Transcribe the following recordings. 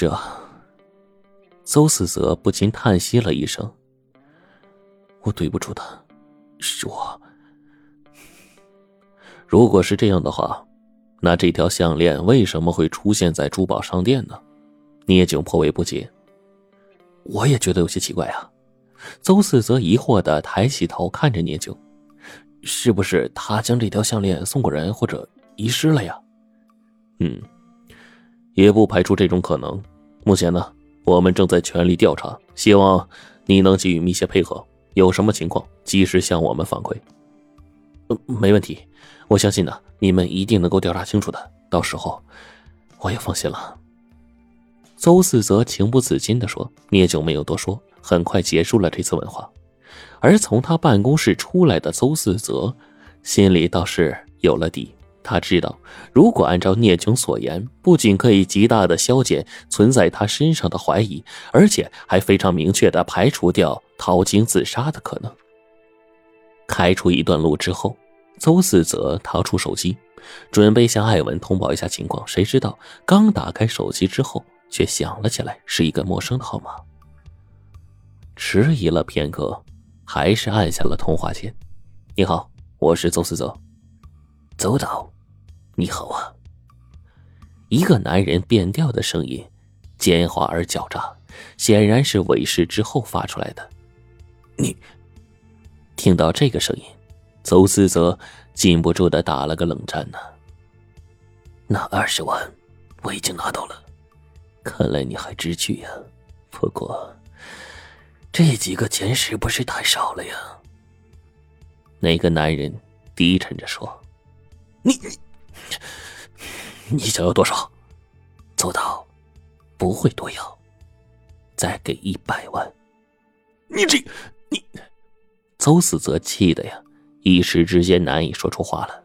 是啊。邹思泽不禁叹息了一声：“我对不住他，是我。如果是这样的话，那这条项链为什么会出现在珠宝商店呢？”聂景颇为不解。我也觉得有些奇怪啊。邹思泽疑惑的抬起头看着聂景：“是不是他将这条项链送过人，或者遗失了呀？”“嗯，也不排除这种可能。目前呢？”我们正在全力调查，希望你能给予密切配合。有什么情况，及时向我们反馈。嗯没问题，我相信呢，你们一定能够调查清楚的。到时候，我也放心了。邹四泽情不自禁的说。聂九没有多说，很快结束了这次问话。而从他办公室出来的邹四泽，心里倒是有了底。他知道，如果按照聂琼所言，不仅可以极大的消减存在他身上的怀疑，而且还非常明确的排除掉陶晶自杀的可能。开出一段路之后，邹四泽掏出手机，准备向艾文通报一下情况。谁知道刚打开手机之后，却响了起来，是一个陌生的号码。迟疑了片刻，还是按下了通话键。“你好，我是邹四泽。”邹导，你好啊！一个男人变调的声音，尖滑而狡诈，显然是韦氏之后发出来的。你听到这个声音，邹思泽禁不住的打了个冷战呢。那二十万我已经拿到了，看来你还知趣呀。不过这几个钱是不是太少了呀？那个男人低沉着说。你你你想要多少？邹导不会多要，再给一百万。你这你，邹思泽气的呀，一时之间难以说出话了。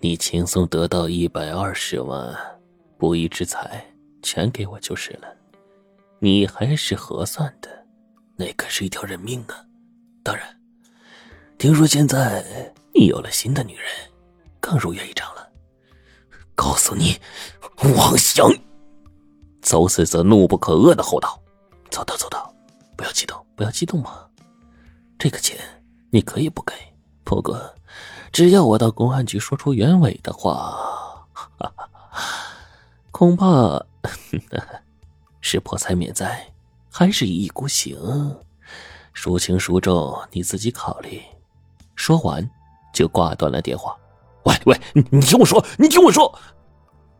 你轻松得到一百二十万，不义之财全给我就是了。你还是合算的，那可是一条人命啊！当然，听说现在你有了新的女人。更如愿以偿了。告诉你，妄想！邹四则怒不可遏的吼道：“走到走到，不要激动，不要激动嘛。这个钱你可以不给，不过只要我到公安局说出原委的话，恐怕 是破财免灾，还是一意孤行，孰轻孰重你自己考虑。”说完，就挂断了电话。喂喂，你你听我说，你听我说。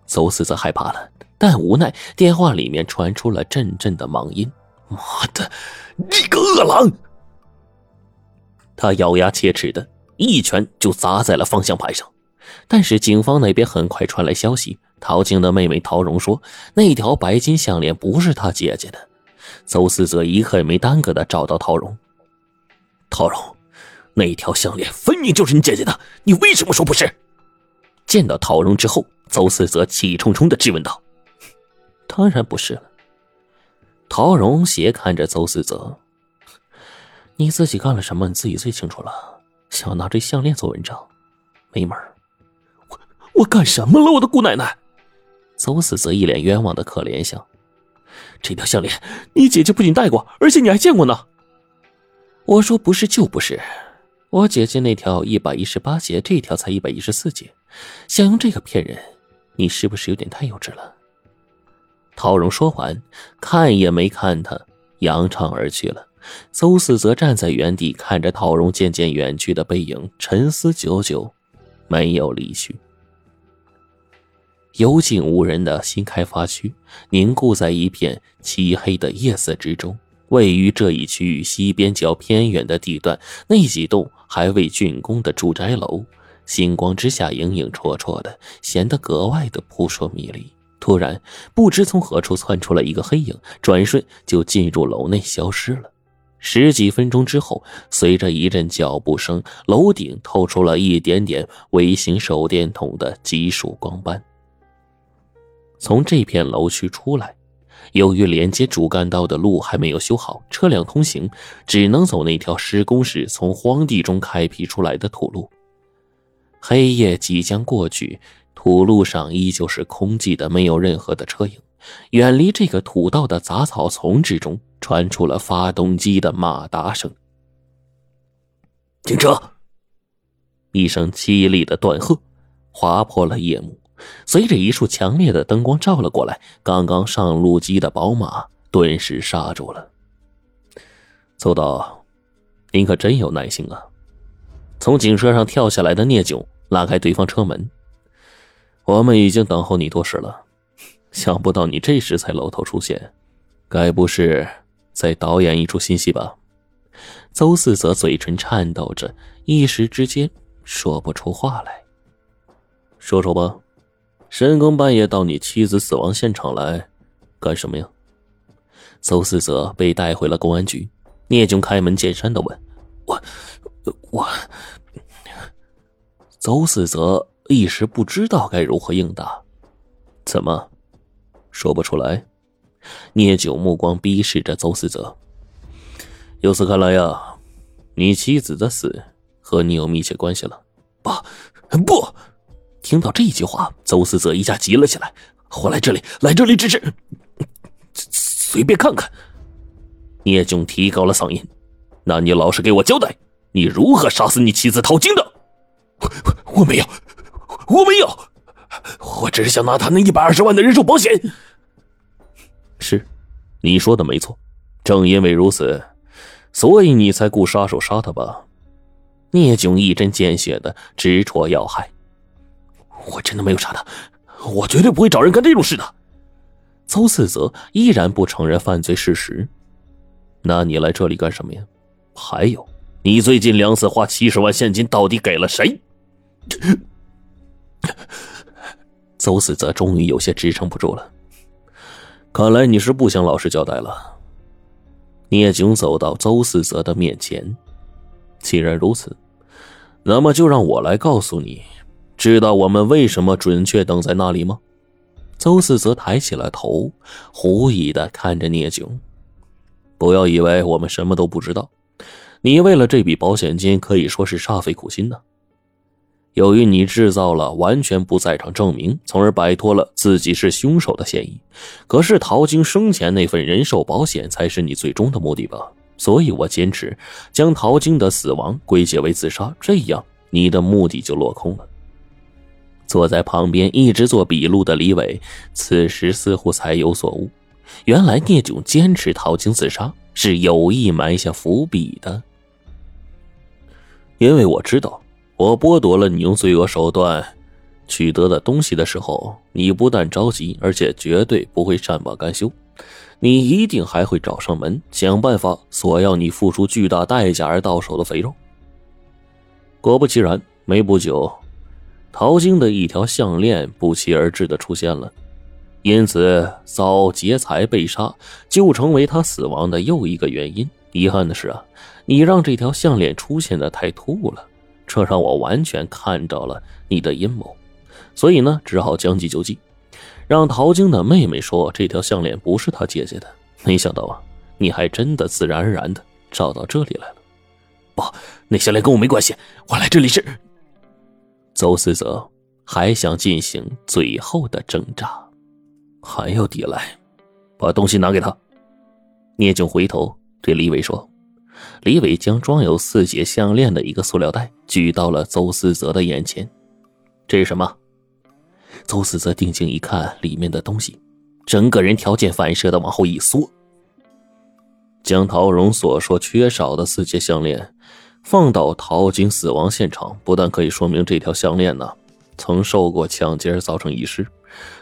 邹四则害怕了，但无奈电话里面传出了阵阵的忙音。妈的，你个恶狼！他咬牙切齿的一拳就砸在了方向盘上。但是警方那边很快传来消息，陶晶的妹妹陶荣说，那条白金项链不是她姐姐的。邹四则一刻也没耽搁的找到陶荣，陶荣。那条项链分明就是你姐姐的，你为什么说不是？见到陶荣之后，邹四泽气冲冲的质问道：“当然不是了。”陶荣斜看着邹四泽：“你自己干了什么？你自己最清楚了。想拿这项链做文章，没门我我干什么了？我的姑奶奶！”邹四泽一脸冤枉的可怜相：“这条项链，你姐姐不仅戴过，而且你还见过呢。”我说不是就不是。我姐姐那条一百一十八节，这条才一百一十四节，想用这个骗人，你是不是有点太幼稚了？陶荣说完，看也没看他，扬长而去了。邹四则站在原地，看着陶荣渐渐远去的背影，沉思久久，没有离去。幽静无人的新开发区，凝固在一片漆黑的夜色之中。位于这一区域西边较偏远的地段，那几栋还未竣工的住宅楼，星光之下影影绰绰的，显得格外的扑朔迷离。突然，不知从何处窜出了一个黑影，转瞬就进入楼内消失了。十几分钟之后，随着一阵脚步声，楼顶透出了一点点微型手电筒的基数光斑。从这片楼区出来。由于连接主干道的路还没有修好，车辆通行只能走那条施工时从荒地中开辟出来的土路。黑夜即将过去，土路上依旧是空寂的，没有任何的车影。远离这个土道的杂草丛之中，传出了发动机的马达声。停车！一声凄厉的断喝，划破了夜幕。随着一束强烈的灯光照了过来，刚刚上路机的宝马顿时刹住了。邹导，您可真有耐心啊！从警车上跳下来的聂炯拉开对方车门：“我们已经等候你多时了，想不到你这时才露头出现，该不是在导演一出新戏吧？”邹四则嘴唇颤抖着，一时之间说不出话来。说说吧，深更半夜到你妻子死亡现场来干什么呀？邹四泽被带回了公安局。聂炯开门见山的问：“我，我。”邹四泽一时不知道该如何应答。怎么，说不出来？聂炯目光逼视着邹四泽。由此看来呀，你妻子的死和你有密切关系了。不，不！听到这句话，邹思泽一下急了起来。我来这里，来这里只是随便看看。聂炯提高了嗓音：“那你老实给我交代，你如何杀死你妻子陶晶的？”我我没有，我没有，我只是想拿他那一百二十万的人寿保险。是，你说的没错。正因为如此。所以你才雇杀手杀他吧？聂炯一针见血的直戳要害。我真的没有杀他，我绝对不会找人干这种事的。邹四泽依然不承认犯罪事实。那你来这里干什么呀？还有，你最近两次花七十万现金到底给了谁？邹四泽终于有些支撑不住了。看来你是不想老实交代了。聂炯走到邹四泽的面前，既然如此，那么就让我来告诉你，知道我们为什么准确等在那里吗？邹四则抬起了头，狐疑的看着聂炯。不要以为我们什么都不知道，你为了这笔保险金可以说是煞费苦心呢。由于你制造了完全不在场证明，从而摆脱了自己是凶手的嫌疑。可是陶晶生前那份人寿保险才是你最终的目的吧？所以我坚持将陶晶的死亡归结为自杀，这样你的目的就落空了。坐在旁边一直做笔录的李伟，此时似乎才有所悟：原来聂炯坚持陶晶自杀是有意埋下伏笔的，因为我知道。我剥夺了你用罪恶手段取得的东西的时候，你不但着急，而且绝对不会善罢甘休，你一定还会找上门，想办法索要你付出巨大代价而到手的肥肉。果不其然，没不久，陶晶的一条项链不期而至的出现了，因此遭劫财被杀就成为他死亡的又一个原因。遗憾的是啊，你让这条项链出现的太突兀了。这让我完全看到了你的阴谋，所以呢，只好将计就计，让陶晶的妹妹说这条项链不是她姐姐的。没想到啊，你还真的自然而然的找到这里来了。不，那项链跟我没关系，我来这里是……邹思泽还想进行最后的挣扎，还要抵赖，把东西拿给他。聂炯回头对李伟说。李伟将装有四节项链的一个塑料袋举到了邹思泽的眼前，这是什么？邹思泽定睛一看，里面的东西，整个人条件反射的往后一缩。江桃荣所说缺少的四节项链放到陶晶死亡现场，不但可以说明这条项链呢曾受过抢劫而造成遗失，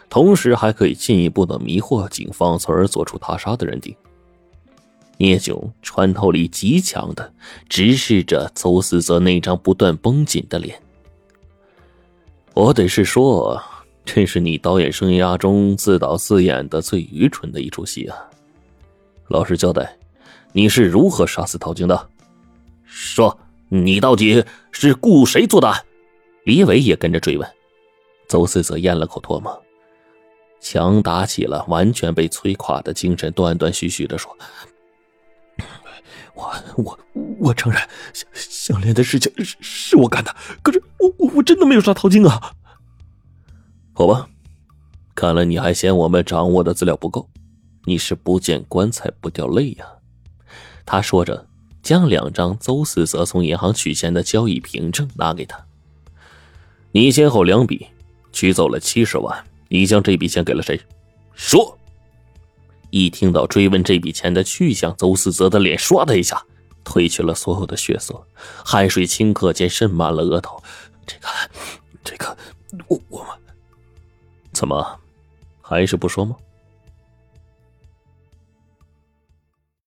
同时还可以进一步的迷惑警方，从而做出他杀的认定。聂炯穿透力极强的直视着邹思泽那张不断绷紧的脸。我得是说，这是你导演生涯中自导自演的最愚蠢的一出戏啊！老实交代，你是如何杀死陶晶的？说，你到底是雇谁做的？李伟也跟着追问。邹思泽咽了口唾沫，强打起了完全被摧垮的精神，断断续续的说。我我我承认，项项链的事情是是我干的，可是我我我真的没有杀陶晶啊。好吧，看来你还嫌我们掌握的资料不够，你是不见棺材不掉泪呀。他说着，将两张邹四泽从银行取钱的交易凭证拿给他。你先后两笔取走了七十万，你将这笔钱给了谁？说。一听到追问这笔钱的去向，邹四泽的脸唰的一下褪去了所有的血色，汗水顷刻间渗满了额头。这个，这个，我我怎么还是不说吗？